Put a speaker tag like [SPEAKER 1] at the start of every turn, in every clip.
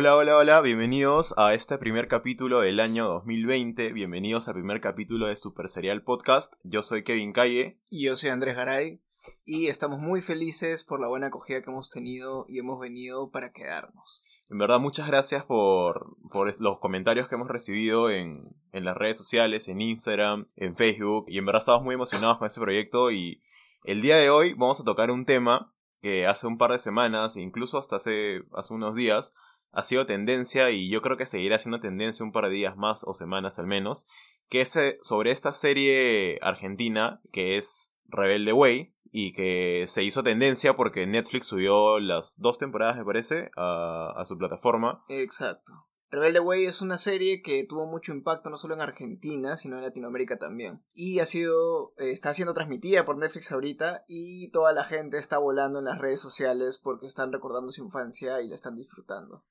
[SPEAKER 1] Hola, hola, hola, bienvenidos a este primer capítulo del año 2020, bienvenidos al primer capítulo de Super Serial Podcast. Yo soy Kevin Calle.
[SPEAKER 2] Y yo soy Andrés Garay. Y estamos muy felices por la buena acogida que hemos tenido y hemos venido para quedarnos.
[SPEAKER 1] En verdad, muchas gracias por, por los comentarios que hemos recibido en, en las redes sociales, en Instagram, en Facebook. Y en verdad estamos muy emocionados con este proyecto y el día de hoy vamos a tocar un tema que hace un par de semanas, incluso hasta hace, hace unos días, ha sido tendencia y yo creo que seguirá siendo tendencia un par de días más o semanas al menos, que es sobre esta serie argentina que es Rebelde Way y que se hizo tendencia porque Netflix subió las dos temporadas me parece a, a su plataforma.
[SPEAKER 2] Exacto. Rebelde Way es una serie que tuvo mucho impacto no solo en Argentina, sino en Latinoamérica también. Y ha sido, eh, está siendo transmitida por Netflix ahorita y toda la gente está volando en las redes sociales porque están recordando su infancia y la están disfrutando.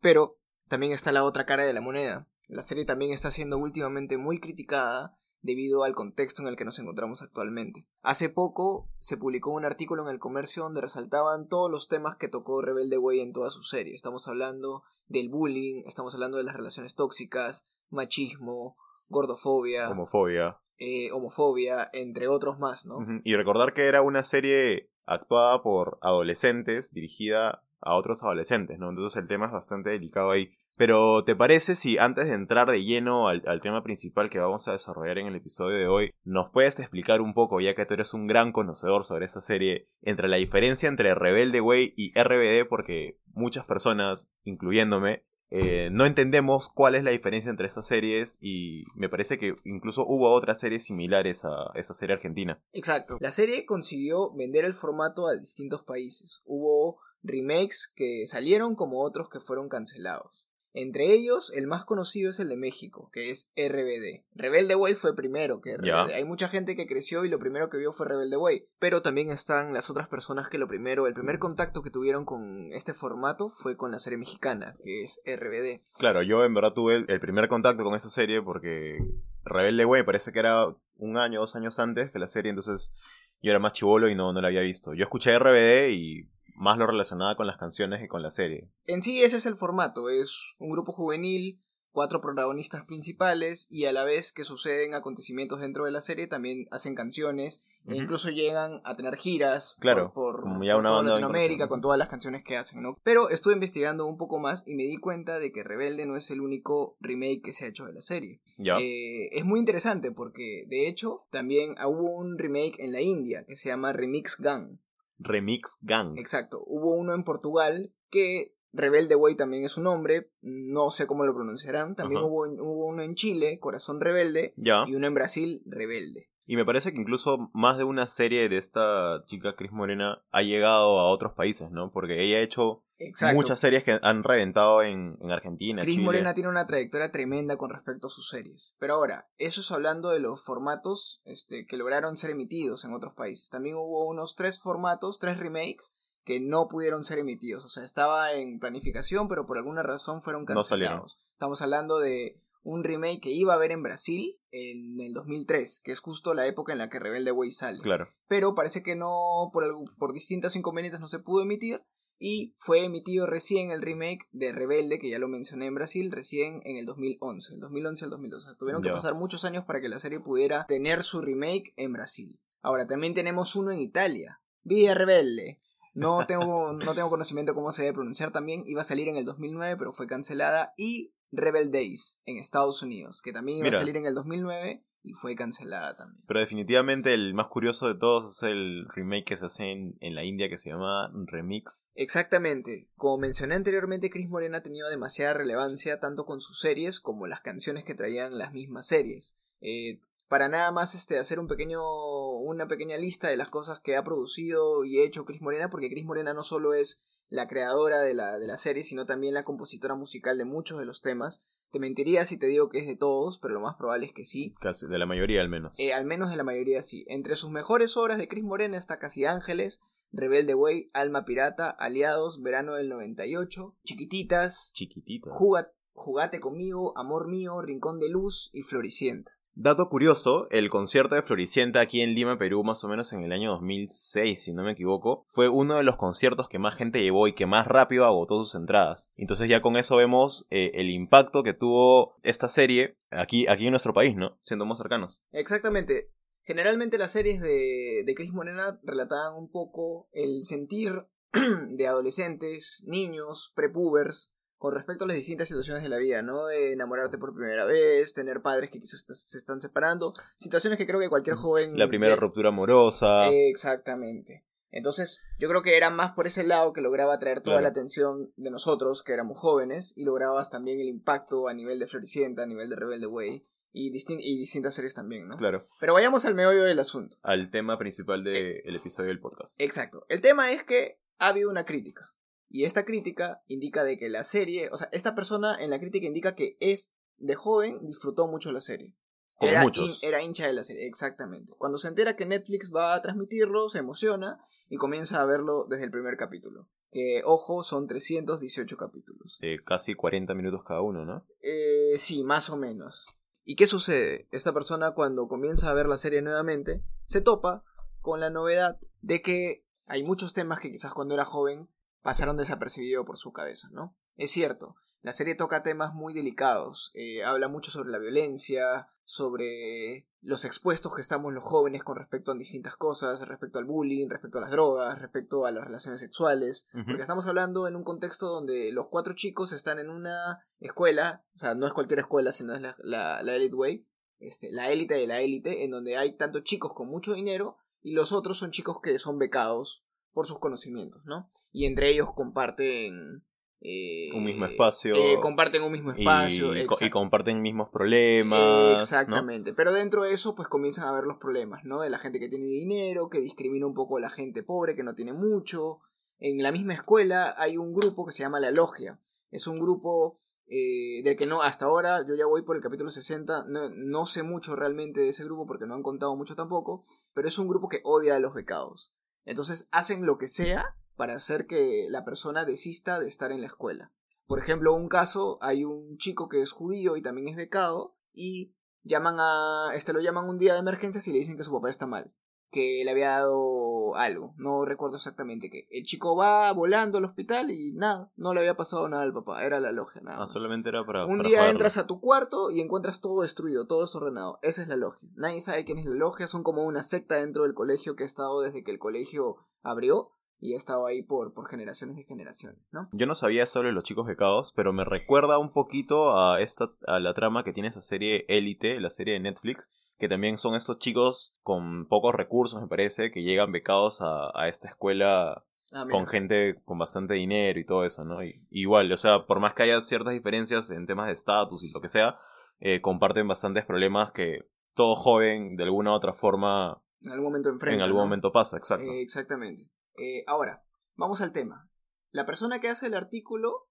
[SPEAKER 2] Pero también está la otra cara de la moneda. La serie también está siendo últimamente muy criticada debido al contexto en el que nos encontramos actualmente. Hace poco se publicó un artículo en el comercio donde resaltaban todos los temas que tocó Rebelde Way en toda su serie. Estamos hablando del bullying, estamos hablando de las relaciones tóxicas, machismo, gordofobia,
[SPEAKER 1] Homofobia.
[SPEAKER 2] eh, homofobia, entre otros más, ¿no?
[SPEAKER 1] Y recordar que era una serie actuada por adolescentes, dirigida a otros adolescentes, ¿no? Entonces el tema es bastante delicado ahí. Pero, ¿te parece si antes de entrar de lleno al, tema principal que vamos a desarrollar en el episodio de hoy, nos puedes explicar un poco, ya que tú eres un gran conocedor sobre esta serie, entre la diferencia entre Rebelde Way y RBD? Porque muchas personas, incluyéndome, eh, no entendemos cuál es la diferencia entre estas series y me parece que incluso hubo otras series similares a esa serie argentina.
[SPEAKER 2] Exacto. La serie consiguió vender el formato a distintos países. Hubo remakes que salieron como otros que fueron cancelados. Entre ellos, el más conocido es el de México, que es RBD. Rebelde Way fue primero que. RBD. Hay mucha gente que creció y lo primero que vio fue Rebelde Way. Pero también están las otras personas que lo primero, el primer contacto que tuvieron con este formato fue con la serie mexicana, que es RBD.
[SPEAKER 1] Claro, yo en verdad tuve el- el primer contacto con esta serie porque Rebelde Way parece que era un año, dos años antes que la serie, entonces yo era más chivolo y no, no la había visto. Yo escuché RBD y más lo relacionaba con las canciones que con la serie.
[SPEAKER 2] En sí ese es el formato, es un grupo juvenil, cuatro protagonistas principales y a la vez que suceden acontecimientos dentro de la serie también hacen canciones e incluso llegan a tener giras
[SPEAKER 1] Claro,
[SPEAKER 2] por, por-
[SPEAKER 1] como ya
[SPEAKER 2] por
[SPEAKER 1] una
[SPEAKER 2] toda
[SPEAKER 1] banda
[SPEAKER 2] Latinoamérica con todas las canciones que hacen, ¿no? Pero estuve investigando un poco más y me di cuenta de que Rebelde no es el único remake que se ha hecho de la serie.
[SPEAKER 1] ¿Ya?
[SPEAKER 2] Eh, es muy interesante porque de hecho también hubo un remake en la India que se llama Remix Gang.
[SPEAKER 1] Remix Gang.
[SPEAKER 2] Exacto. Hubo uno en Portugal que Rebelde Way también es su nombre. No sé cómo lo pronunciarán. También hubo, hubo uno en Chile, Corazón Rebelde.
[SPEAKER 1] Ya.
[SPEAKER 2] Y uno en Brasil, Rebelde.
[SPEAKER 1] Y me parece que incluso más de una serie de esta chica Cris Morena ha llegado a otros países, ¿no? Porque ella ha hecho
[SPEAKER 2] Exacto.
[SPEAKER 1] muchas series que han reventado en, en Argentina,
[SPEAKER 2] Cris. Morena tiene una trayectoria tremenda con respecto a sus series. Pero ahora, eso es hablando de los formatos este, que lograron ser emitidos en otros países. También hubo unos tres formatos, tres remakes, que no pudieron ser emitidos. O sea, estaba en planificación, pero por alguna razón fueron
[SPEAKER 1] No
[SPEAKER 2] cancelados. Estamos hablando de un remake que iba a haber en Brasil en el 2003, que es justo la época en la que Rebelde Way sale.
[SPEAKER 1] Claro.
[SPEAKER 2] Pero parece que no, por, algo- por distintos inconvenientes no se pudo emitir. Y fue emitido recién el remake de Rebelde, que ya lo mencioné en Brasil, recién en el 2011. El 2011 al 2012. Tuvieron que pasar muchos años para que la serie pudiera tener su remake en Brasil. Ahora, también tenemos uno en Italia. Villa Rebelde. No tengo, no tengo conocimiento cómo se debe pronunciar también. Iba a salir en el 2009, pero fue cancelada. Y Rebel Days en Estados Unidos, que también iba
[SPEAKER 1] Mira.
[SPEAKER 2] a salir en el 2009 y fue cancelada también.
[SPEAKER 1] Pero definitivamente el más curioso de todos es el remake que se hace en, en la India que se llama Remix.
[SPEAKER 2] Exactamente. Como mencioné anteriormente, Chris Morena ha tenido demasiada relevancia tanto con sus series como las canciones que traían las mismas series. Eh, para nada más este, hacer un pequeño, una pequeña lista de las cosas que ha producido y hecho Chris Morena, porque Chris Morena no solo es la creadora de la, de la serie, sino también la compositora musical de muchos de los temas. Te mentiría si te digo que es de todos, pero lo más probable es que sí.
[SPEAKER 1] Casi, de la mayoría al menos.
[SPEAKER 2] Eh, al menos de la mayoría sí. Entre sus mejores obras de Chris Morena está Casi Ángeles, Rebelde Way, Alma Pirata, Aliados, Verano del 98, Chiquititas,
[SPEAKER 1] Chiquitito.
[SPEAKER 2] Juga- Jugate conmigo, Amor mío, Rincón de Luz y Floricienta.
[SPEAKER 1] Dato curioso, el concierto de Floricienta aquí en Lima, Perú, más o menos en el año 2006, si no me equivoco, fue uno de los conciertos que más gente llevó y que más rápido agotó sus entradas. Entonces ya con eso vemos eh, el impacto que tuvo esta serie aquí, aquí en nuestro país, ¿no? Siendo más cercanos.
[SPEAKER 2] Exactamente. Generalmente las series de, de Chris Morena relataban un poco el sentir de adolescentes, niños, prepubers, con respecto a las distintas situaciones de la vida, ¿no? De enamorarte por primera vez, tener padres que quizás se están separando, situaciones que creo que cualquier joven...
[SPEAKER 1] La primera ruptura amorosa.
[SPEAKER 2] Exactamente. Entonces, yo creo que era más por ese lado que lograba atraer toda la atención de nosotros, que éramos jóvenes, y lograbas también el impacto a nivel de Floricienta, a nivel de Rebelde Way, y, y distintas series también, ¿no?
[SPEAKER 1] Claro.
[SPEAKER 2] Pero vayamos al meollo del asunto.
[SPEAKER 1] Al tema principal del episodio del podcast.
[SPEAKER 2] Exacto. El tema es que ha habido una crítica. Y esta crítica indica de que la serie, o sea, esta persona en la crítica indica que es de joven disfrutó mucho la serie.
[SPEAKER 1] Como
[SPEAKER 2] era,
[SPEAKER 1] muchos.
[SPEAKER 2] era hincha de la serie, exactamente. Cuando se entera que Netflix va a transmitirlo, se emociona y comienza a verlo desde el primer capítulo. Que, ojo, son 318 capítulos.
[SPEAKER 1] Eh, casi 40 minutos cada uno, ¿no?
[SPEAKER 2] Eh, sí, más o menos. ¿Y qué sucede? Esta persona cuando comienza a ver la serie nuevamente, se topa con la novedad de que hay muchos temas que quizás cuando era joven pasaron desapercibidos por su cabeza, ¿no? Es cierto, la serie toca temas muy delicados, eh, habla mucho sobre la violencia, sobre los expuestos que estamos los jóvenes con respecto a distintas cosas, respecto al bullying, respecto a las drogas, respecto a las relaciones sexuales, porque estamos hablando en un contexto donde los cuatro chicos están en una escuela, o sea, no es cualquier escuela, sino es la, la, la Elite Way, este, la élite de la élite, en donde hay tanto chicos con mucho dinero y los otros son chicos que son becados por sus conocimientos, ¿no? Y entre ellos comparten... Eh,
[SPEAKER 1] un mismo espacio.
[SPEAKER 2] Eh, comparten un mismo espacio.
[SPEAKER 1] Y, y comparten mismos problemas.
[SPEAKER 2] Exactamente. Pero dentro de eso, pues comienzan a ver los problemas, ¿no? De la gente que tiene dinero, que discrimina un poco a la gente pobre, que no tiene mucho. En la misma escuela hay un grupo que se llama La Logia. Es un grupo eh, del que no, hasta ahora, yo ya voy por el capítulo 60, no, no sé mucho realmente de ese grupo porque no han contado mucho tampoco, pero es un grupo que odia a los becados. Entonces hacen lo que sea para hacer que la persona desista de estar en la escuela. Por ejemplo, un caso, hay un chico que es judío y también es becado y llaman a este lo llaman un día de emergencias y le dicen que su papá está mal que le había dado algo, no recuerdo exactamente qué. El chico va volando al hospital y nada, no le había pasado nada al papá, era la logia, nada.
[SPEAKER 1] Ah, solamente era para.
[SPEAKER 2] Un día entras a tu cuarto y encuentras todo destruido, todo desordenado. Esa es la logia. Nadie sabe quién es la logia, son como una secta dentro del colegio que ha estado desde que el colegio abrió y ha estado ahí por, por generaciones y generaciones, ¿no?
[SPEAKER 1] Yo no sabía sobre los chicos becados, pero me recuerda un poquito a esta a la trama que tiene esa serie Élite, la serie de Netflix, que también son estos chicos con pocos recursos, me parece, que llegan becados a, a esta escuela ah, con gente con bastante dinero y todo eso, ¿no? Y, igual, o sea, por más que haya ciertas diferencias en temas de estatus y lo que sea, eh, comparten bastantes problemas que todo joven, de alguna u otra forma,
[SPEAKER 2] en algún momento enfrenta.
[SPEAKER 1] En algún momento pasa, exacto.
[SPEAKER 2] Eh, exactamente. Eh, ahora, vamos al tema. La persona que hace el artículo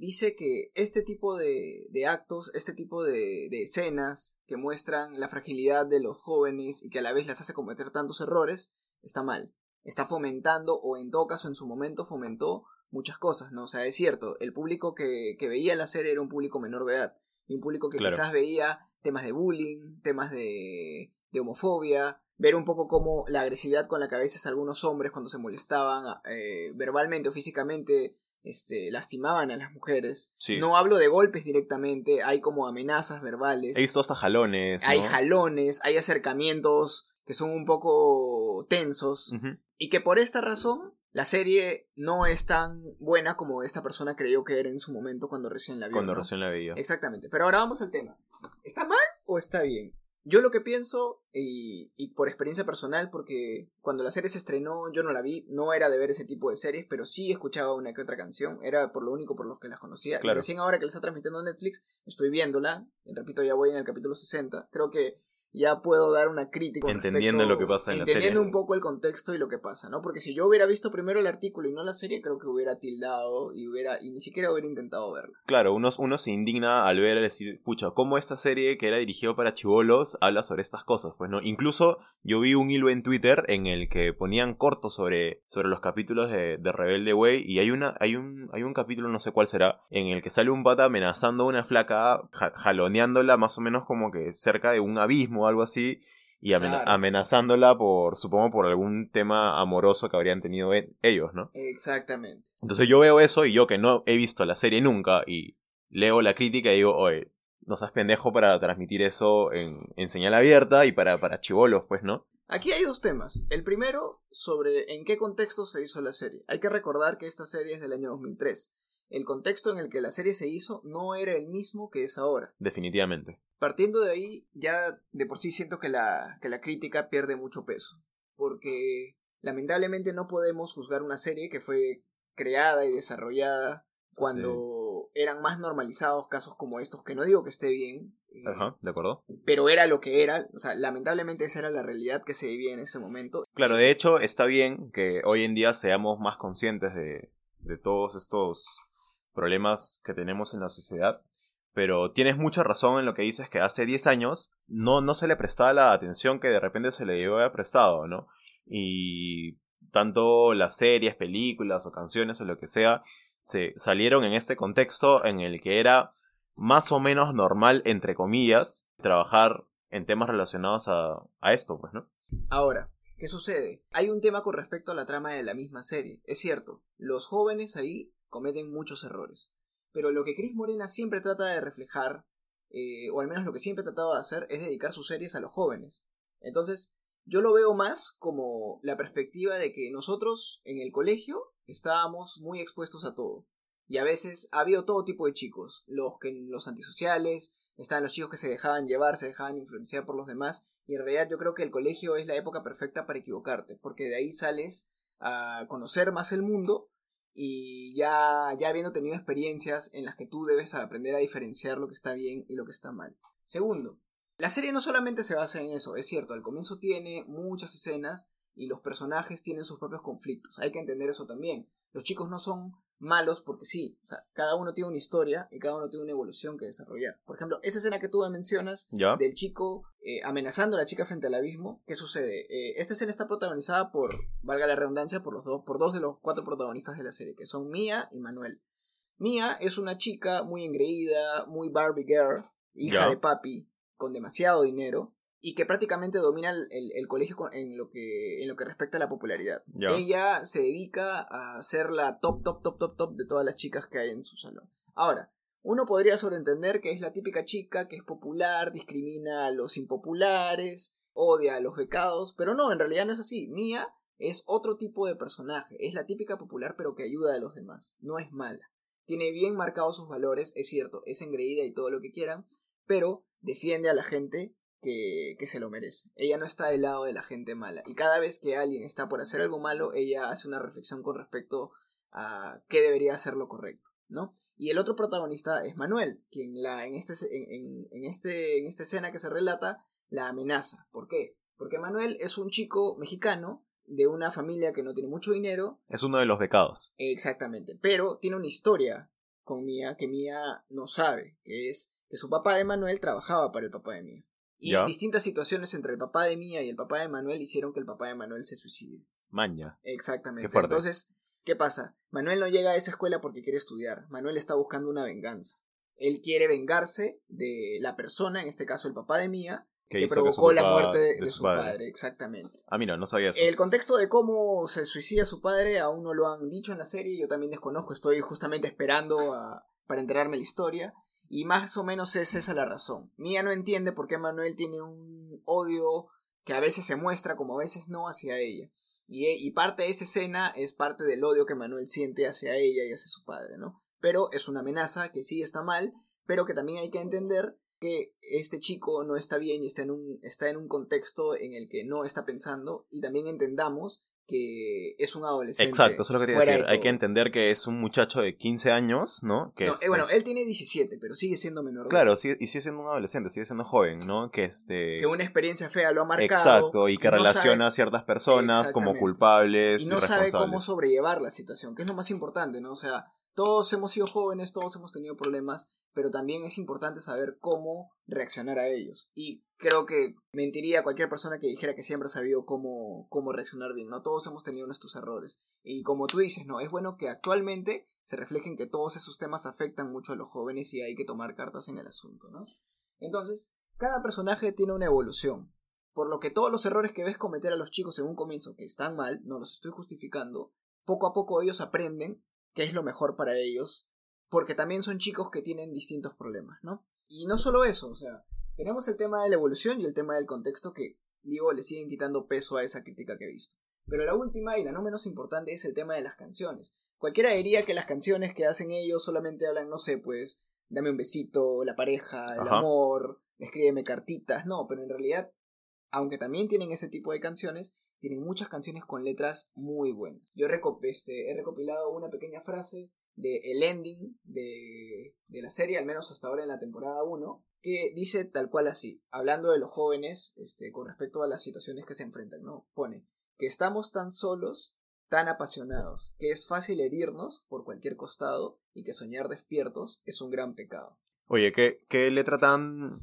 [SPEAKER 2] dice que este tipo de, de actos, este tipo de, de, escenas que muestran la fragilidad de los jóvenes y que a la vez les hace cometer tantos errores, está mal. Está fomentando, o en todo caso en su momento fomentó muchas cosas, ¿no? O sea, es cierto, el público que, que veía la serie era un público menor de edad. Y un público que quizás veía temas de bullying, temas de, de homofobia, ver un poco cómo la agresividad con la que a veces algunos hombres cuando se molestaban eh, verbalmente o físicamente este, lastimaban a las mujeres. No hablo de golpes directamente, hay como amenazas verbales.
[SPEAKER 1] Hay visto hasta jalones.
[SPEAKER 2] Hay jalones, hay acercamientos que son un poco tensos. Y que por esta razón la serie no es tan buena como esta persona creyó que era en su momento cuando recién la vio.
[SPEAKER 1] Cuando recién la veía.
[SPEAKER 2] Exactamente. Pero ahora vamos al tema. ¿Está mal o está bien? Yo lo que pienso, y, y, por experiencia personal, porque cuando la serie se estrenó yo no la vi, no era de ver ese tipo de series, pero sí escuchaba una que otra canción, era por lo único por lo que las conocía. Y recién ahora que la está transmitiendo Netflix, estoy viéndola, y repito, ya voy en el capítulo 60, creo que ya puedo dar una crítica.
[SPEAKER 1] Entendiendo
[SPEAKER 2] respecto-
[SPEAKER 1] lo que pasa en la
[SPEAKER 2] Entendiendo
[SPEAKER 1] serie.
[SPEAKER 2] un poco el contexto y lo que pasa, ¿no? Porque si yo hubiera visto primero el artículo y no la serie, creo que hubiera tildado y hubiera y ni siquiera hubiera intentado verla.
[SPEAKER 1] Claro, uno, uno se indigna al ver, decir, pucha, ¿cómo esta serie que era dirigido para chivolos habla sobre estas cosas? Pues no, incluso yo vi un hilo en Twitter en el que ponían cortos sobre, sobre los capítulos de, de Rebelde Way y hay una, hay un, hay un capítulo, no sé cuál será, en el que sale un pata amenazando a una flaca, ja- jaloneándola más o menos como que cerca de un abismo o algo así. Y
[SPEAKER 2] Claro.
[SPEAKER 1] amenazándola por, supongo, por algún tema amoroso que habrían tenido e- ellos, ¿no?
[SPEAKER 2] Exactamente.
[SPEAKER 1] Entonces yo veo eso y yo que no he visto la serie nunca y leo la crítica y digo, oye, no seas pendejo para transmitir eso en, en señal abierta y para, para chivolos, pues, ¿no?
[SPEAKER 2] Aquí hay dos temas. El primero, sobre en qué contexto se hizo la serie. Hay que recordar que esta serie es del año 2003. El contexto en el que la serie se hizo no era el mismo que es ahora.
[SPEAKER 1] Definitivamente.
[SPEAKER 2] Partiendo de ahí, ya de por sí siento que la, que la crítica pierde mucho peso. Porque lamentablemente no podemos juzgar una serie que fue creada y desarrollada cuando eran más normalizados casos como estos, que no digo que esté bien, eh,
[SPEAKER 1] Ajá, ¿de acuerdo?
[SPEAKER 2] pero era lo que era, o sea, lamentablemente esa era la realidad que se vivía en ese momento.
[SPEAKER 1] Claro, de hecho está bien que hoy en día seamos más conscientes de, de todos estos problemas que tenemos en la sociedad. Pero tienes mucha razón en lo que dices que hace 10 años no, no se le prestaba la atención que de repente se le debió haber prestado, ¿no? Y tanto las series, películas o canciones o lo que sea, se salieron en este contexto en el que era más o menos normal, entre comillas, trabajar en temas relacionados a, a esto, pues, ¿no?
[SPEAKER 2] Ahora, ¿qué sucede? Hay un tema con respecto a la trama de la misma serie. Es cierto, los jóvenes ahí cometen muchos errores. Pero lo que Chris Morena siempre trata de reflejar, eh, o al menos lo que siempre ha tratado de hacer, es dedicar sus series a los jóvenes. Entonces, yo lo veo más como la perspectiva de que nosotros en el colegio estábamos muy expuestos a todo. Y a veces ha habido todo tipo de chicos, los que los antisociales, estaban los chicos que se dejaban llevar, se dejaban influenciar por los demás, y en realidad yo creo que el colegio es la época perfecta para equivocarte, porque de ahí sales a conocer más el mundo y ya, ya habiendo tenido experiencias en las que tú debes aprender a diferenciar lo que está bien y lo que está mal. Segundo, la serie no solamente se basa en eso, es cierto, al comienzo tiene muchas escenas y los personajes tienen sus propios conflictos, hay que entender eso también. Los chicos no son malos porque sí, o sea, cada uno tiene una historia y cada uno tiene una evolución que desarrollar. Por ejemplo, esa escena que tú mencionas
[SPEAKER 1] ¿Ya?
[SPEAKER 2] del chico eh, amenazando a la chica frente al abismo. ¿Qué sucede? Eh, esta escena está protagonizada por, valga la redundancia, por los dos, por dos de los cuatro protagonistas de la serie, que son Mia y Manuel. Mia es una chica muy engreída, muy Barbie girl, hija
[SPEAKER 1] Ya.
[SPEAKER 2] de papi, con demasiado dinero y que prácticamente domina el, el- el colegio en lo que en lo que respecta a la popularidad.
[SPEAKER 1] Ya.
[SPEAKER 2] Ella se dedica a ser la top top top top top de todas las chicas que hay en su salón. Ahora, uno podría sobreentender que es la típica chica que es popular, discrimina a los impopulares, odia a los becados, pero no, en realidad no es así. Mia es otro tipo de personaje, es la típica popular pero que ayuda a los demás, no es mala. Tiene bien marcados sus valores, es cierto, es engreída y todo lo que quieran, pero defiende a la gente que, que se lo merece. Ella no está del lado de la gente mala. Y cada vez que alguien está por hacer algo malo, ella hace una reflexión con respecto a qué debería ser lo correcto, ¿no? Y el otro protagonista es Manuel, quien la, en, este, en, en- en este, en esta escena que se relata la amenaza. ¿Por qué? Porque Manuel es un chico mexicano de una familia que no tiene mucho dinero,
[SPEAKER 1] Es uno de los becados.
[SPEAKER 2] Exactamente, pero tiene una historia con Mía que Mía no sabe, que es que su papá de Manuel trabajaba para el papá de Mía. Y
[SPEAKER 1] Ya.
[SPEAKER 2] distintas situaciones entre el papá de Mía y el papá de Manuel hicieron que el papá de Manuel se suicide.
[SPEAKER 1] Maña.
[SPEAKER 2] Exactamente.
[SPEAKER 1] Qué fuerte.
[SPEAKER 2] Entonces, ¿qué pasa? Manuel no llega a esa escuela porque quiere estudiar. Manuel está buscando una venganza. Él quiere vengarse de la persona, en este caso el papá de Mía,
[SPEAKER 1] Que
[SPEAKER 2] que,
[SPEAKER 1] hizo que
[SPEAKER 2] provocó la muerte de,
[SPEAKER 1] de
[SPEAKER 2] de
[SPEAKER 1] su
[SPEAKER 2] su
[SPEAKER 1] padre.
[SPEAKER 2] padre. Exactamente.
[SPEAKER 1] Ah, mira, no sabía eso.
[SPEAKER 2] El contexto de cómo se suicida su padre aún no lo han dicho en la serie, yo también desconozco, estoy justamente esperando a- para enterarme la historia. Y más o menos es esa la razón. Mía no entiende por qué Manuel tiene un odio que a veces se muestra como a veces no hacia ella. Y, e- y parte de esa escena es parte del odio que Manuel siente hacia ella y hacia su padre, ¿no? Pero es una amenaza que sí está mal, pero que también hay que entender que este chico no está bien y está en un, está en un contexto en el que no está pensando y también entendamos que es un adolescente.
[SPEAKER 1] Exacto, eso es lo que te iba a decir.
[SPEAKER 2] de
[SPEAKER 1] Hay que entender que es un muchacho de 15 años, ¿no? Que
[SPEAKER 2] No,
[SPEAKER 1] este-
[SPEAKER 2] eh, bueno, él tiene 17, pero sigue siendo menor.
[SPEAKER 1] Claro, sigue- y sigue siendo un adolescente, sigue siendo joven, ¿no? Que este...
[SPEAKER 2] Que una experiencia fea lo ha marcado.
[SPEAKER 1] Exacto, y que
[SPEAKER 2] no
[SPEAKER 1] relaciona a ciertas personas como culpables
[SPEAKER 2] y no sabe cómo sobrellevar la situación, que es lo más importante, ¿no? O sea, todos hemos sido jóvenes, todos hemos tenido problemas, pero también es importante saber cómo reaccionar a ellos. Y creo que mentiría cualquier persona que dijera que siempre ha sabido cómo, cómo reaccionar bien, ¿no? Todos hemos tenido nuestros errores. Y como tú dices, ¿no? Es bueno que actualmente se reflejen que todos esos temas afectan mucho a los jóvenes y hay que tomar cartas en el asunto, ¿no? Entonces, cada personaje tiene una evolución. Por lo que todos los errores que ves cometer a los chicos en un comienzo, que están mal, no los estoy justificando, poco a poco ellos aprenden qué es lo mejor para ellos, porque también son chicos que tienen distintos problemas, ¿no? Y no solo eso, o sea, tenemos el tema de la evolución y el tema del contexto que, digo, le siguen quitando peso a esa crítica que he visto. Pero la última y la no menos importante es el tema de las canciones. Cualquiera diría que las canciones que hacen ellos solamente hablan, no sé, pues, dame un besito, la pareja, el
[SPEAKER 1] Ajá.
[SPEAKER 2] amor, escríbeme cartitas, no, pero en realidad, aunque también tienen ese tipo de canciones, tienen muchas canciones con letras muy buenas. Yo este, he recopilado una pequeña frase de el ending de, de la serie, al menos hasta ahora en la temporada 1, que dice tal cual así, hablando de los jóvenes este, con respecto a las situaciones que se enfrentan, ¿no? Pone que estamos tan solos, tan apasionados, que es fácil herirnos por cualquier costado y que soñar despiertos es un gran pecado.
[SPEAKER 1] Oye, ¿qué, qué letra tan...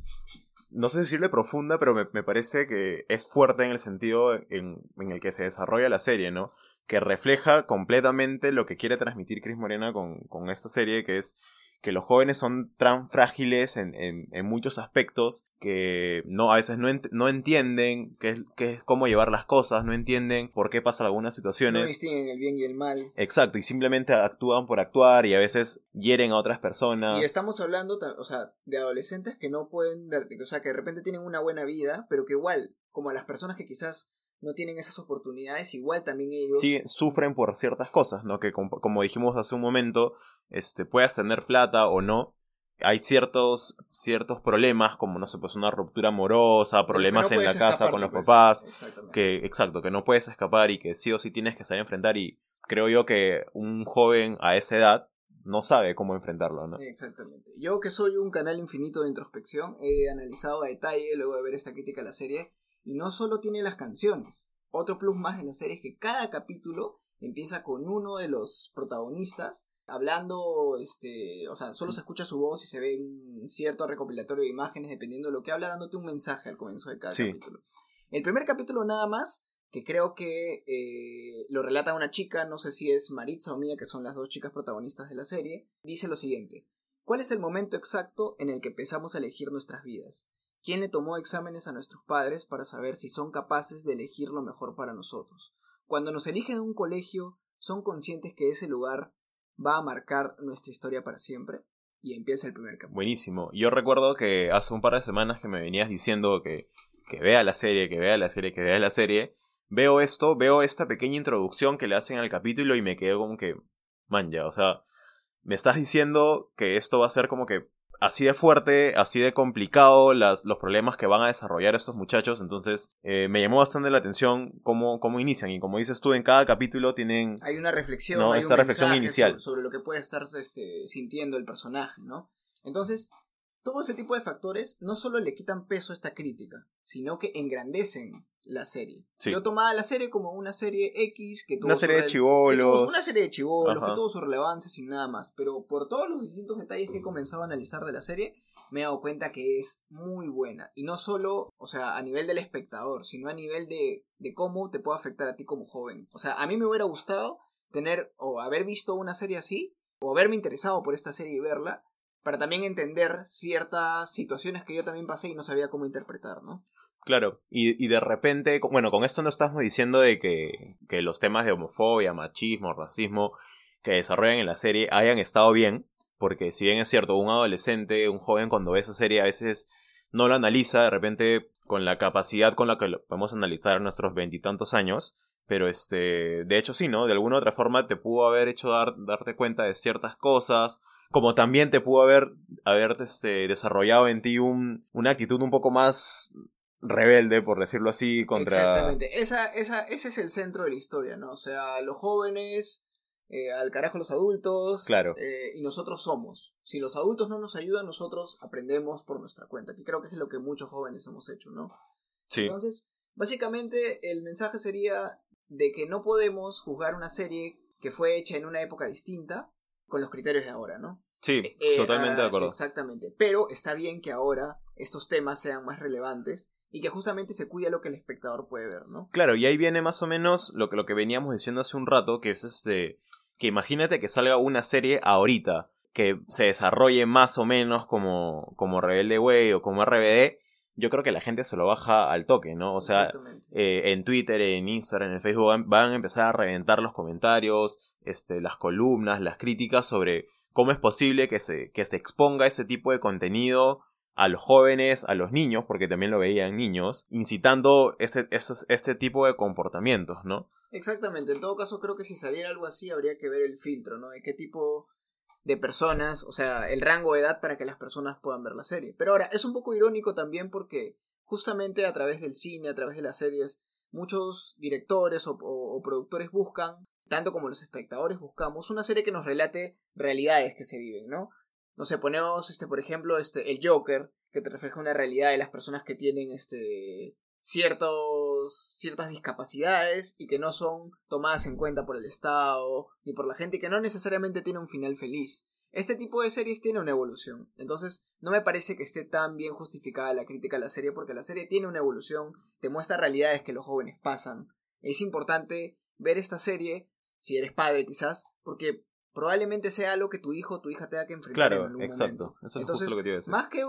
[SPEAKER 1] No sé decirle profunda, pero me, me parece que es fuerte en el sentido en, en el que se desarrolla la serie, ¿no? Que refleja completamente lo que quiere transmitir Chris Morena con, con esta serie, que es que los jóvenes son tan frágiles en, en, en muchos aspectos que no a veces no, ent- no entienden qué es, qué es cómo llevar las cosas, no entienden por qué pasan algunas
[SPEAKER 2] No
[SPEAKER 1] situaciones.
[SPEAKER 2] distinguen el bien y el mal.
[SPEAKER 1] Exacto, y simplemente actúan por actuar y a veces hieren a otras personas.
[SPEAKER 2] Y estamos hablando, o sea, de adolescentes que no pueden, o sea, que de repente tienen una buena vida, pero que igual, como las personas que quizás no tienen esas oportunidades, igual también ellos...
[SPEAKER 1] sí sufren por ciertas cosas, ¿no? Que com- como dijimos hace un momento, este, puedas tener plata o no, hay ciertos, ciertos problemas, como no sé, pues una ruptura amorosa, problemas
[SPEAKER 2] no
[SPEAKER 1] en la casa con los
[SPEAKER 2] pues.
[SPEAKER 1] papás, que, exacto, que no puedes escapar y que sí o sí tienes que saber enfrentar y creo yo que un joven a esa edad no sabe cómo enfrentarlo, ¿no?
[SPEAKER 2] Exactamente. Yo que soy un canal infinito de introspección, he analizado a detalle luego de ver esta crítica a la serie, y no solo tiene las canciones. Otro plus más en la serie es que cada capítulo empieza con uno de los protagonistas hablando, este, o sea, solo se escucha su voz y se ve un cierto recopilatorio de imágenes dependiendo de lo que habla, dándote un mensaje al comienzo de cada
[SPEAKER 1] Sí.
[SPEAKER 2] capítulo. El primer capítulo nada más, que creo que eh, lo relata una chica, no sé si es Maritza o Mía, que son las dos chicas protagonistas de la serie, dice lo siguiente. ¿Cuál es el momento exacto en el que empezamos a elegir nuestras vidas? ¿Quién le tomó exámenes a nuestros padres para saber si son capaces de elegir lo mejor para nosotros? Cuando nos eligen en un colegio, ¿son conscientes que ese lugar va a marcar nuestra historia para siempre? Y empieza el primer capítulo.
[SPEAKER 1] Buenísimo. Yo recuerdo que hace un par de semanas que me venías diciendo que, que vea la serie, que vea la serie, que vea la serie. Veo esto, veo esta pequeña introducción que le hacen al capítulo y me quedo como que, man, ya, o sea, me estás diciendo que esto va a ser como que así de fuerte, así de complicado, las, los problemas que van a desarrollar estos muchachos. Entonces, eh, me llamó bastante la atención cómo, cómo inician. Y como dices tú, en cada capítulo tienen
[SPEAKER 2] Hay una reflexión,
[SPEAKER 1] No,
[SPEAKER 2] hay
[SPEAKER 1] esta
[SPEAKER 2] un
[SPEAKER 1] reflexión inicial.
[SPEAKER 2] Sobre, sobre lo que puede estar este, sintiendo el personaje, ¿no? Entonces, todo ese tipo de factores no solo le quitan peso a esta crítica, sino que engrandecen la serie.
[SPEAKER 1] Sí.
[SPEAKER 2] Yo tomaba la serie como una serie X que tuvo
[SPEAKER 1] una serie de chivolos.
[SPEAKER 2] una serie de chivolos, que tuvo su relevancia sin nada más. Pero por todos los distintos detalles que he comenzado a analizar de la serie, me he dado cuenta que es muy buena. Y no solo, o sea, a nivel del espectador, sino a nivel de, de cómo te puede afectar a ti como joven. O sea, a mí me hubiera gustado tener o haber visto una serie así, o haberme interesado por esta serie y verla, para también entender ciertas situaciones que yo también pasé y no sabía cómo interpretar, ¿no?
[SPEAKER 1] Claro, y, y de repente, bueno, con esto no estamos diciendo de que, que los temas de homofobia, machismo, racismo que desarrollan en la serie hayan estado bien, porque si bien es cierto, un adolescente, un joven cuando ve esa serie a veces no lo analiza de repente con la capacidad con la que lo podemos analizar a nuestros veintitantos años, pero este, de hecho sí, ¿no? De alguna u otra forma te pudo haber hecho dar, darte cuenta de ciertas cosas, como también te pudo haber, haber este, desarrollado en ti un, una actitud un poco más rebelde, por decirlo así, contra...
[SPEAKER 2] Exactamente, esa, esa, ese es el centro de la historia, ¿no? O sea, los jóvenes, eh, al carajo los adultos,
[SPEAKER 1] Claro.
[SPEAKER 2] eh, y nosotros somos. Si los adultos no nos ayudan, nosotros aprendemos por nuestra cuenta, que creo que es lo que muchos jóvenes hemos hecho, ¿no?
[SPEAKER 1] Sí,
[SPEAKER 2] Entonces, básicamente el mensaje sería de que no podemos juzgar una serie que fue hecha en una época distinta con los criterios de ahora, ¿no?
[SPEAKER 1] sí,
[SPEAKER 2] Eh,
[SPEAKER 1] totalmente
[SPEAKER 2] ah,
[SPEAKER 1] de acuerdo.
[SPEAKER 2] Exactamente. Pero está bien que ahora estos temas sean más relevantes y que justamente se cuide lo que el espectador puede ver, ¿no?
[SPEAKER 1] Claro, y ahí viene más o menos lo que, lo que veníamos diciendo hace un rato, que es este, que imagínate que salga una serie ahorita, que se desarrolle más o menos como, como Rebelde Way o como RBD, yo creo que la gente se lo baja al toque, ¿no? O sea, eh, en Twitter, en Instagram, en Facebook van, van a empezar a reventar los comentarios, este, las columnas, las críticas sobre cómo es posible que se, que se exponga ese tipo de contenido a los jóvenes, a los niños, porque también lo veían niños, incitando este, este tipo de comportamientos, ¿no?
[SPEAKER 2] Exactamente. En todo caso, creo que si saliera algo así, habría que ver el filtro, ¿no? De qué tipo de personas, o sea, el rango de edad para que las personas puedan ver la serie. Pero ahora, es un poco irónico también porque justamente a través del cine, a través de las series, muchos directores o, o- o productores buscan, tanto como los espectadores buscamos, una serie que nos relate realidades que se viven, ¿no? No sé, ponemos, este, por ejemplo, este, el Joker, que te refleja una realidad de las personas que tienen, este, ciertos, ciertas discapacidades y que no son tomadas en cuenta por el Estado ni por la gente y que no necesariamente tiene un final feliz. Este tipo de series tiene una evolución. Entonces, no me parece que esté tan bien justificada la crítica a la serie porque la serie tiene una evolución, te muestra realidades que los jóvenes pasan. Es importante ver esta serie, si eres padre quizás, porque probablemente sea algo que tu hijo o tu hija tenga que enfrentar en
[SPEAKER 1] Claro,
[SPEAKER 2] algún
[SPEAKER 1] exacto.
[SPEAKER 2] momento.
[SPEAKER 1] Eso es
[SPEAKER 2] Entonces,
[SPEAKER 1] justo lo que te iba a decir.
[SPEAKER 2] Más que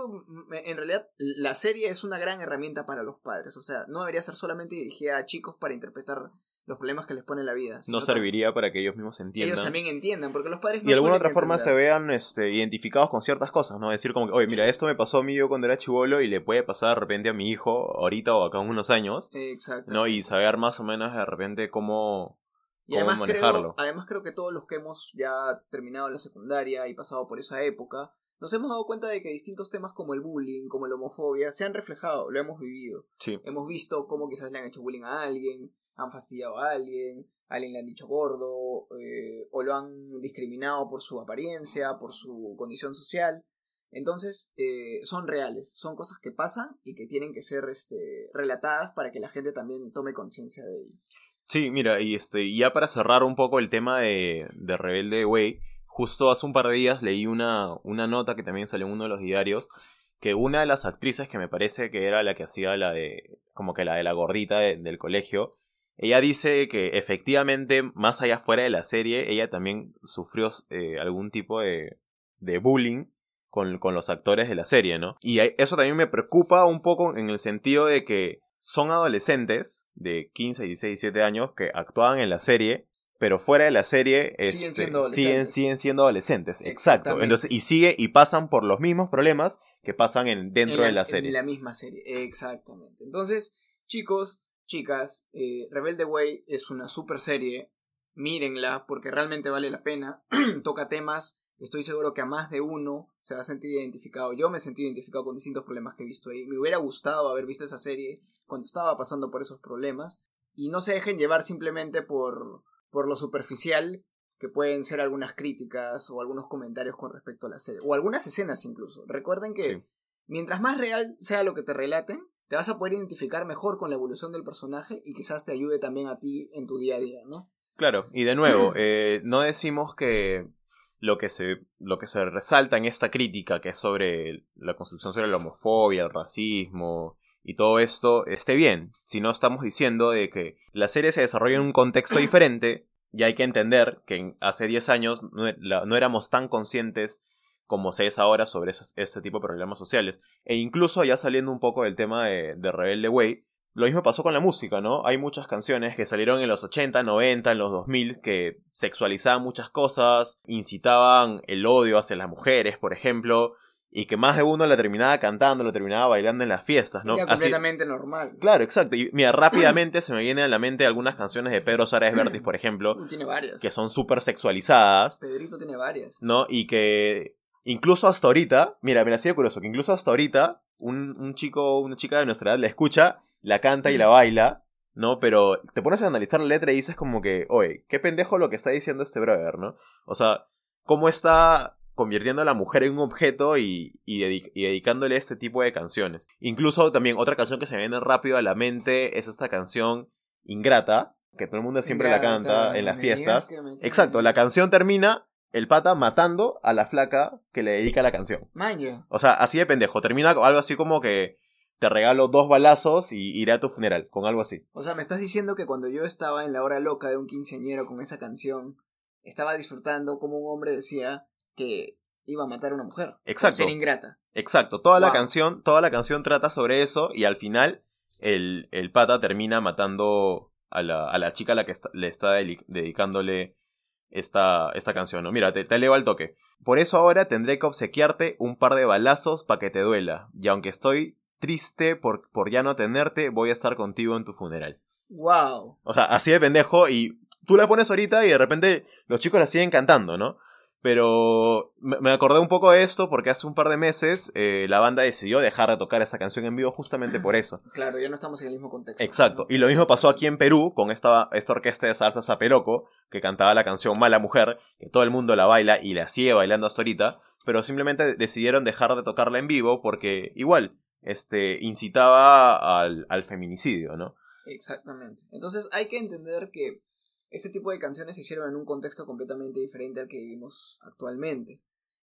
[SPEAKER 2] en realidad la serie es una gran herramienta para los padres, o sea, no debería ser solamente dirigida a chicos para interpretar los problemas que les pone la vida.
[SPEAKER 1] No serviría para que ellos mismos entiendan.
[SPEAKER 2] Ellos también entiendan, porque los padres
[SPEAKER 1] y
[SPEAKER 2] no
[SPEAKER 1] de alguna otra forma se vean este, identificados con ciertas cosas, ¿no? Decir como que, oye, mira, esto me pasó a mí yo cuando era chivolo y le puede pasar de repente a mi hijo ahorita o acá en unos años,
[SPEAKER 2] Exacto.
[SPEAKER 1] ¿no? Y saber más o menos de repente cómo,
[SPEAKER 2] Y
[SPEAKER 1] cómo
[SPEAKER 2] además creo, además creo que todos los que hemos ya terminado la secundaria y pasado por esa época, nos hemos dado cuenta de que distintos temas como el bullying, como la homofobia, se han reflejado, lo hemos vivido.
[SPEAKER 1] Sí,
[SPEAKER 2] Hemos visto cómo quizás le han hecho bullying a alguien, han fastidiado a alguien, a alguien le han dicho gordo, eh, o lo han discriminado por su apariencia, por su condición social. Entonces, eh, son reales, son cosas que pasan y que tienen que ser este, relatadas para que la gente también tome conciencia de ello.
[SPEAKER 1] Sí, mira, y este, ya para cerrar un poco el tema de, de Rebelde Way, justo hace un par de días leí una, una nota que también salió en uno de los diarios, que una de las actrices que me parece que era la que hacía la de, como que la de la gordita de- del colegio, ella dice que efectivamente, más allá fuera de la serie, ella también sufrió eh, algún tipo de, de bullying con, con los actores de la serie, ¿no? Y eso también me preocupa un poco en el sentido de que son adolescentes de 15, 16, 17 años que actuaban en la serie, pero fuera de la serie
[SPEAKER 2] Siguen
[SPEAKER 1] este,
[SPEAKER 2] siendo
[SPEAKER 1] siguen,
[SPEAKER 2] adolescentes.
[SPEAKER 1] siguen siendo adolescentes. Exacto. Entonces, y sigue y pasan por los mismos problemas que pasan en, dentro
[SPEAKER 2] En
[SPEAKER 1] de la serie.
[SPEAKER 2] En la misma serie, exactamente. Entonces, chicos, chicas, eh, Rebelde Way es una super serie. Mírenla porque realmente vale la pena. Toca temas. Estoy seguro que a más de uno se va a sentir identificado. Yo me sentido identificado con distintos problemas que he visto ahí. Me hubiera gustado haber visto esa serie cuando estaba pasando por esos problemas. Y no se dejen llevar simplemente por, por lo superficial que pueden ser algunas críticas o algunos comentarios con respecto a la serie. O algunas escenas incluso. Recuerden que
[SPEAKER 1] Sí.
[SPEAKER 2] mientras más real sea lo que te relaten, te vas a poder identificar mejor con la evolución del personaje y quizás te ayude también a ti en tu día a día, ¿no?
[SPEAKER 1] Claro, y de nuevo, eh, no decimos que lo que se lo que se resalta en esta crítica, que es sobre la construcción sobre la homofobia, el racismo y todo esto, esté bien, sino estamos diciendo de que la serie se desarrolla en un contexto diferente y hay que entender que hace 10 años no, e- la- no éramos tan conscientes como se es ahora sobre esos- este tipo de problemas sociales. E incluso ya saliendo un poco del tema de, de Rebelde Way, lo mismo pasó con la música, ¿no? Hay muchas canciones que salieron en los 80, 90, en los 2000 que sexualizaban muchas cosas, incitaban el odio hacia las mujeres, por ejemplo, y que más de uno la terminaba cantando, lo terminaba bailando en las fiestas, ¿no?
[SPEAKER 2] Era
[SPEAKER 1] Así-
[SPEAKER 2] completamente normal.
[SPEAKER 1] Claro, exacto. Y mira, rápidamente se me vienen a la mente algunas canciones de Pedro Suárez Vértiz, por ejemplo,
[SPEAKER 2] Tiene varias.
[SPEAKER 1] que son súper sexualizadas,
[SPEAKER 2] Pedrito tiene varias.
[SPEAKER 1] ¿no? Y que incluso hasta ahorita, mira, mira, sí es curioso, que incluso hasta ahorita un, un chico una chica de nuestra edad la escucha, la canta y la baila, ¿no? Pero te pones a analizar la letra y dices como que, oye, qué pendejo lo que está diciendo este brother, ¿no? O sea, cómo está convirtiendo a la mujer en un objeto y, y, dedic- y dedicándole este tipo de canciones. Incluso también otra canción que se me viene rápido a la mente es esta canción Ingrata, que todo el mundo siempre la canta en las fiestas. Exacto, la canción termina el pata matando a la flaca que le dedica la canción.
[SPEAKER 2] Maña.
[SPEAKER 1] O sea, así de pendejo. Termina algo así como que te regalo dos balazos y iré a tu funeral, con algo así.
[SPEAKER 2] O sea, me estás diciendo que cuando yo estaba en la hora loca de un quinceañero con esa canción, estaba disfrutando como un hombre decía que iba a matar a una mujer. por
[SPEAKER 1] Exacto.
[SPEAKER 2] Ser ingrata.
[SPEAKER 1] Exacto, toda la canción, toda la canción trata sobre eso y al final el, el pata termina matando a la, a la chica a la que está- le está dedicándole esta, esta canción. ¿no? Mira, te, te leo al toque. Por eso ahora tendré que obsequiarte un par de balazos para que te duela. Y aunque estoy triste por, por ya no tenerte, voy a estar contigo en tu funeral.
[SPEAKER 2] Wow.
[SPEAKER 1] O sea, así de pendejo y tú la pones ahorita y de repente los chicos la siguen cantando, ¿no? Pero me acordé un poco de esto porque hace un par de meses eh, la banda decidió dejar de tocar esa canción en vivo justamente por eso.
[SPEAKER 2] Claro, ya no estamos en el mismo contexto.
[SPEAKER 1] Exacto. Y lo mismo pasó aquí en Perú con esta, esta orquesta de salsa Zaperoco que cantaba la canción Mala Mujer, que todo el mundo la baila y la sigue bailando hasta ahorita, pero simplemente decidieron dejar de tocarla en vivo porque igual este, incitaba al, al feminicidio, ¿no?
[SPEAKER 2] Exactamente. Entonces hay que entender que este tipo de canciones se hicieron en un contexto completamente diferente al que vivimos actualmente.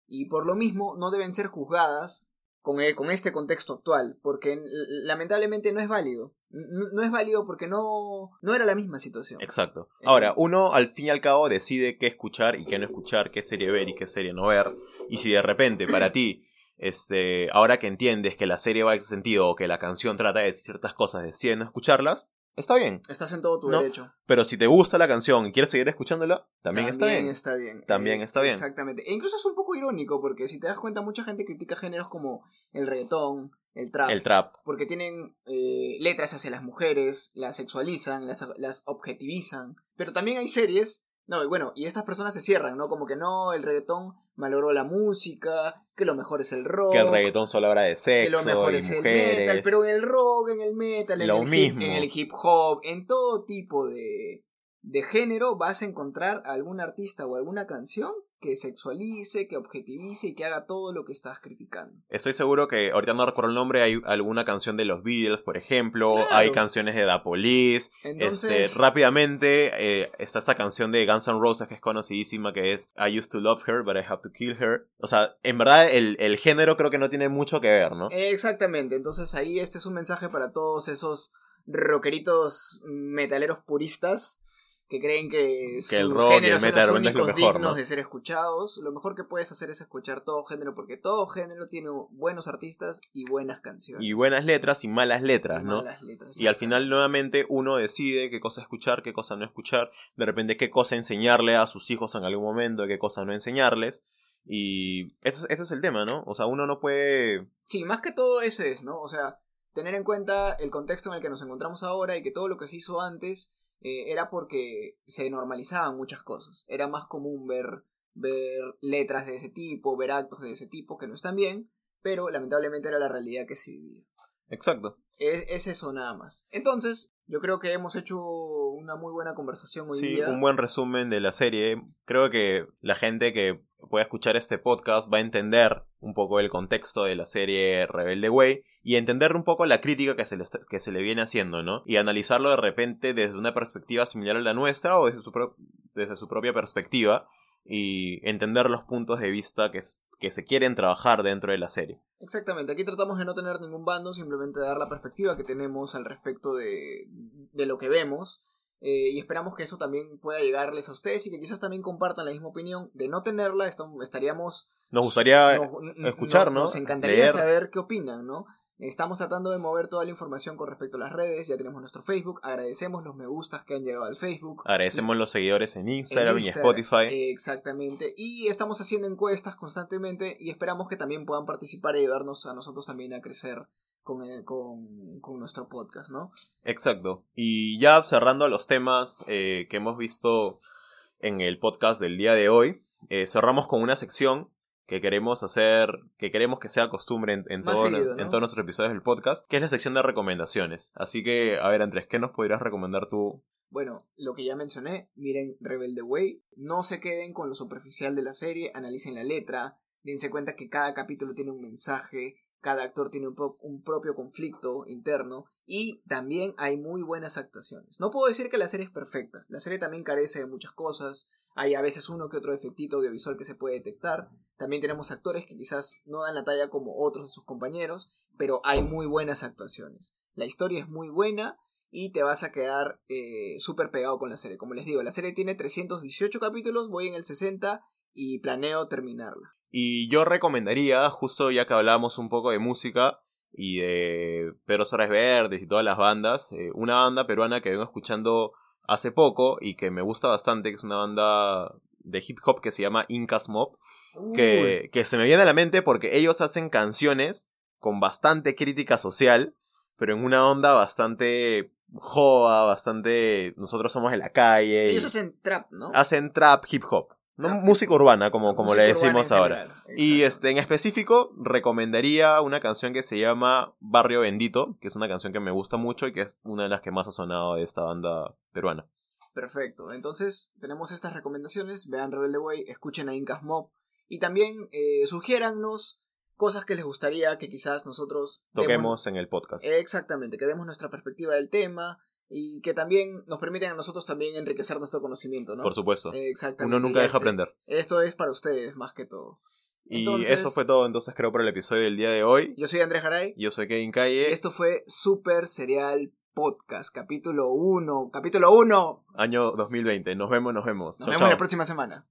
[SPEAKER 2] Y por lo mismo no deben ser juzgadas con, e- con este contexto actual, porque lamentablemente no es válido. No, es válido porque no, no era la misma situación.
[SPEAKER 1] Exacto. Ahora, uno al fin y al cabo decide qué escuchar y qué no escuchar, qué serie ver y qué serie no ver. Y si de repente para ti, este, ahora que entiendes que la serie va en ese sentido o que la canción trata de decir ciertas cosas, decides no escucharlas, está bien.
[SPEAKER 2] Estás en todo tu
[SPEAKER 1] No,
[SPEAKER 2] derecho.
[SPEAKER 1] Pero si te gusta la canción y quieres seguir escuchándola, también, está bien.
[SPEAKER 2] está bien.
[SPEAKER 1] También está bien.
[SPEAKER 2] Exactamente. E incluso es un poco irónico porque si te das cuenta mucha gente critica géneros como el reggaetón, el trap.
[SPEAKER 1] El trap.
[SPEAKER 2] porque tienen eh, letras hacia las mujeres, las sexualizan, las, las objetivizan. Pero también hay series, no, y bueno, y estas personas se cierran, ¿no? Como que no, el reggaetón malogró la música, que lo mejor es el rock.
[SPEAKER 1] Que el reggaetón solo habla de sexo
[SPEAKER 2] que lo mejor
[SPEAKER 1] y
[SPEAKER 2] es el metal, pero en el rock, en el metal, en,
[SPEAKER 1] Lo
[SPEAKER 2] el,
[SPEAKER 1] mismo.
[SPEAKER 2] Hip, en el hip hop, en todo tipo de, de género vas a encontrar algún artista o alguna canción que sexualice, que objetivice y que haga todo lo que estás criticando.
[SPEAKER 1] Estoy seguro que, ahorita no recuerdo el nombre, hay alguna canción de los Beatles, por ejemplo,
[SPEAKER 2] Claro.
[SPEAKER 1] hay canciones de The Police,
[SPEAKER 2] Entonces,
[SPEAKER 1] Este, rápidamente eh, está esta canción de Guns N' Roses que es conocidísima que es I used to love her but I have to kill her. O sea, en verdad el, el género creo que no tiene mucho que ver, ¿no?
[SPEAKER 2] Exactamente, entonces ahí este es un mensaje para todos esos rockeritos metaleros puristas que creen que,
[SPEAKER 1] Que el y
[SPEAKER 2] géneros son los
[SPEAKER 1] lo
[SPEAKER 2] únicos
[SPEAKER 1] mejor,
[SPEAKER 2] dignos
[SPEAKER 1] ¿no?
[SPEAKER 2] de ser escuchados. Lo mejor que puedes hacer es escuchar todo género porque todo género tiene buenos artistas y buenas canciones.
[SPEAKER 1] Y buenas letras y malas
[SPEAKER 2] Y
[SPEAKER 1] letras, ¿no?
[SPEAKER 2] malas letras,
[SPEAKER 1] Y al final nuevamente uno decide qué cosa escuchar, qué cosa no escuchar, de repente qué cosa enseñarle a sus hijos en algún momento, qué cosa no enseñarles. Y ese es, ese es el tema, ¿no? O sea, uno no puede...
[SPEAKER 2] Sí, más que todo ese es, ¿no? O sea, tener en cuenta el contexto en el que nos encontramos ahora y que todo lo que se hizo antes eh, era porque se normalizaban muchas cosas. Era más común ver, ver letras de ese tipo, ver actos de ese tipo que no están bien, pero lamentablemente era la realidad que se vivía.
[SPEAKER 1] Exacto.
[SPEAKER 2] Es, es eso nada más. Entonces, yo creo que hemos hecho una muy buena conversación hoy
[SPEAKER 1] Sí,
[SPEAKER 2] día.
[SPEAKER 1] un buen resumen de la serie. Creo que la gente que pueda escuchar este podcast va a entender un poco el contexto de la serie Rebelde Way y entender un poco la crítica que se le, que se le viene haciendo, ¿no? Y analizarlo de repente desde una perspectiva similar a la nuestra o desde su, pro- desde su propia perspectiva y entender los puntos de vista que, que se quieren trabajar dentro de la serie.
[SPEAKER 2] Exactamente, aquí tratamos de no tener ningún bando, simplemente dar la perspectiva que tenemos al respecto de, de lo que vemos. eh, y esperamos que eso también pueda llegarles a ustedes y que quizás también compartan la misma opinión. De no tenerla, estaríamos.
[SPEAKER 1] Nos gustaría
[SPEAKER 2] nos-
[SPEAKER 1] escuchar,
[SPEAKER 2] nos-
[SPEAKER 1] ¿no?
[SPEAKER 2] Nos encantaría
[SPEAKER 1] Leer.
[SPEAKER 2] saber qué opinan, ¿no? Estamos tratando de mover toda la información con respecto a las redes. Ya tenemos nuestro Facebook. Agradecemos los me gustas que han llegado al Facebook.
[SPEAKER 1] Agradecemos los seguidores en Instagram,
[SPEAKER 2] En
[SPEAKER 1] y Spotify.
[SPEAKER 2] Exactamente. Y estamos haciendo encuestas constantemente y esperamos que también puedan participar y ayudarnos a nosotros también a crecer con, el- con, con nuestro podcast, ¿no?
[SPEAKER 1] Exacto. Y ya cerrando los temas eh, que hemos visto en el podcast del día de hoy, eh, cerramos con una sección que queremos hacer, que queremos que sea costumbre en, en
[SPEAKER 2] Más
[SPEAKER 1] todo-
[SPEAKER 2] seguido, ¿no?
[SPEAKER 1] en todos nuestros episodios del podcast, que es la sección de recomendaciones. Así que, a ver, Andrés, ¿qué nos podrías recomendar tú?
[SPEAKER 2] Bueno, lo que ya mencioné, miren Rebelde Way, no se queden con lo superficial de la serie, analicen la letra, dense cuenta que cada capítulo tiene un mensaje, cada actor tiene un, un propio conflicto interno y también hay muy buenas actuaciones. No puedo decir que la serie es perfecta, la serie también carece de muchas cosas, hay a veces uno que otro efectito audiovisual que se puede detectar, también tenemos actores que quizás no dan la talla como otros de sus compañeros, pero hay muy buenas actuaciones. La historia es muy buena y te vas a quedar eh, súper pegado con la serie. Como les digo, la serie tiene 318 capítulos, voy en el 60 y planeo terminarla.
[SPEAKER 1] Y yo recomendaría, justo ya que hablábamos un poco de música y de Pedro Suárez Verdes y todas las bandas, eh, una banda peruana que vengo escuchando hace poco y que me gusta bastante, que es una banda de hip hop que se llama Incas Mob, que, que se me viene a la mente porque ellos hacen canciones con bastante crítica social, pero en una onda bastante joda, bastante... Nosotros somos de la calle.
[SPEAKER 2] Ellos hacen trap, ¿no?
[SPEAKER 1] hacen trap hip hop. No música urbana, como, como le decimos ahora.
[SPEAKER 2] general.
[SPEAKER 1] Y este, en específico, recomendaría una canción que se llama Barrio Bendito, que es una canción que me gusta mucho y que es una de las que más ha sonado de esta banda peruana.
[SPEAKER 2] Perfecto. Entonces, tenemos estas recomendaciones. Vean Rebelde Way, escuchen a Incas Mob. Y también eh, sugiérannos cosas que les gustaría que quizás nosotros demos-
[SPEAKER 1] Toquemos en el podcast.
[SPEAKER 2] Exactamente, que demos nuestra perspectiva del tema y que también nos permiten a nosotros también enriquecer nuestro conocimiento, ¿no?
[SPEAKER 1] Por supuesto.
[SPEAKER 2] Exactamente.
[SPEAKER 1] Uno nunca deja
[SPEAKER 2] este-
[SPEAKER 1] aprender.
[SPEAKER 2] Esto es para ustedes más que todo.
[SPEAKER 1] Y
[SPEAKER 2] Entonces-
[SPEAKER 1] eso fue todo entonces creo por el episodio del día de hoy.
[SPEAKER 2] Yo soy Andrés Garay
[SPEAKER 1] Yo soy Kevin Calle,
[SPEAKER 2] esto fue Super Serial Podcast, capítulo 1. Capítulo 1.
[SPEAKER 1] año 2020. Nos vemos, nos vemos.
[SPEAKER 2] Nos
[SPEAKER 1] Chau,
[SPEAKER 2] vemos
[SPEAKER 1] chau.
[SPEAKER 2] la próxima semana.